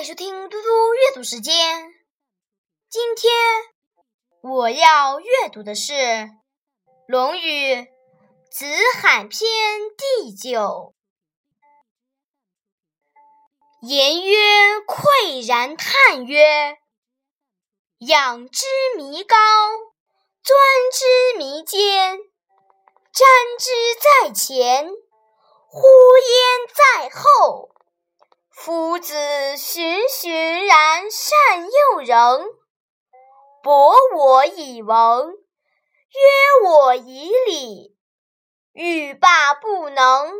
迎收听嘟嘟阅读时间。今天我要阅读的是《论语·子罕篇》第九。颜渊喟然叹曰：“仰之弥高，钻之弥坚，瞻之在前，呼焉在后。”夫子循循然善诱人，博我以文，约我以礼，欲罢不能。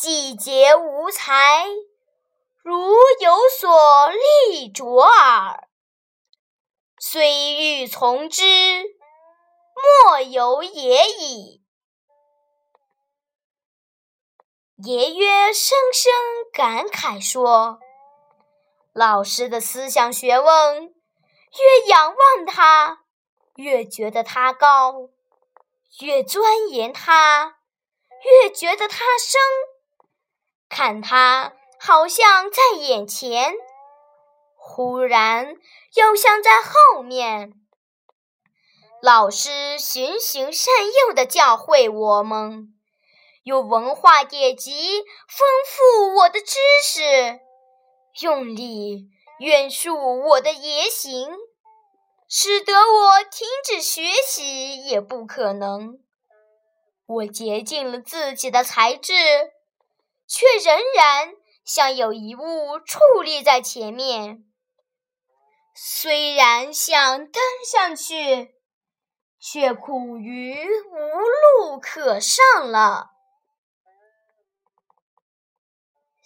季节无才，如有所立卓尔。虽欲从之，莫由也已。爷爷深深感慨说：“老师的思想学问，越仰望他，越觉得他高；越钻研他，越觉得他深。看他好像在眼前，忽然又像在后面。老师循循善诱的教诲我们。”有文化典籍丰富我的知识，用力约束我的言行，使得我停止学习也不可能。我竭尽了自己的才智，却仍然像有一物矗立在前面。虽然想登上去，却苦于无路可上了。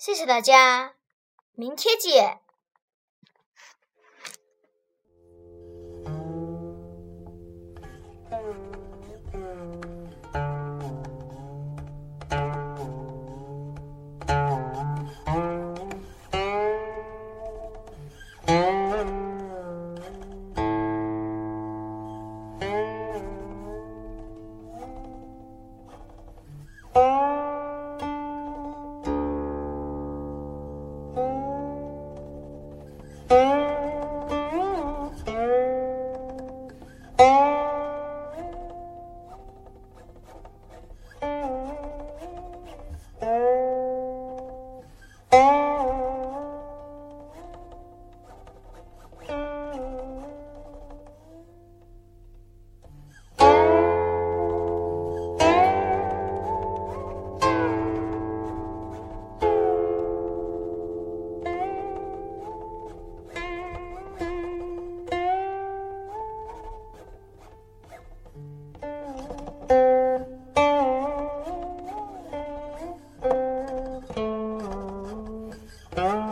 谢谢大家，明天见。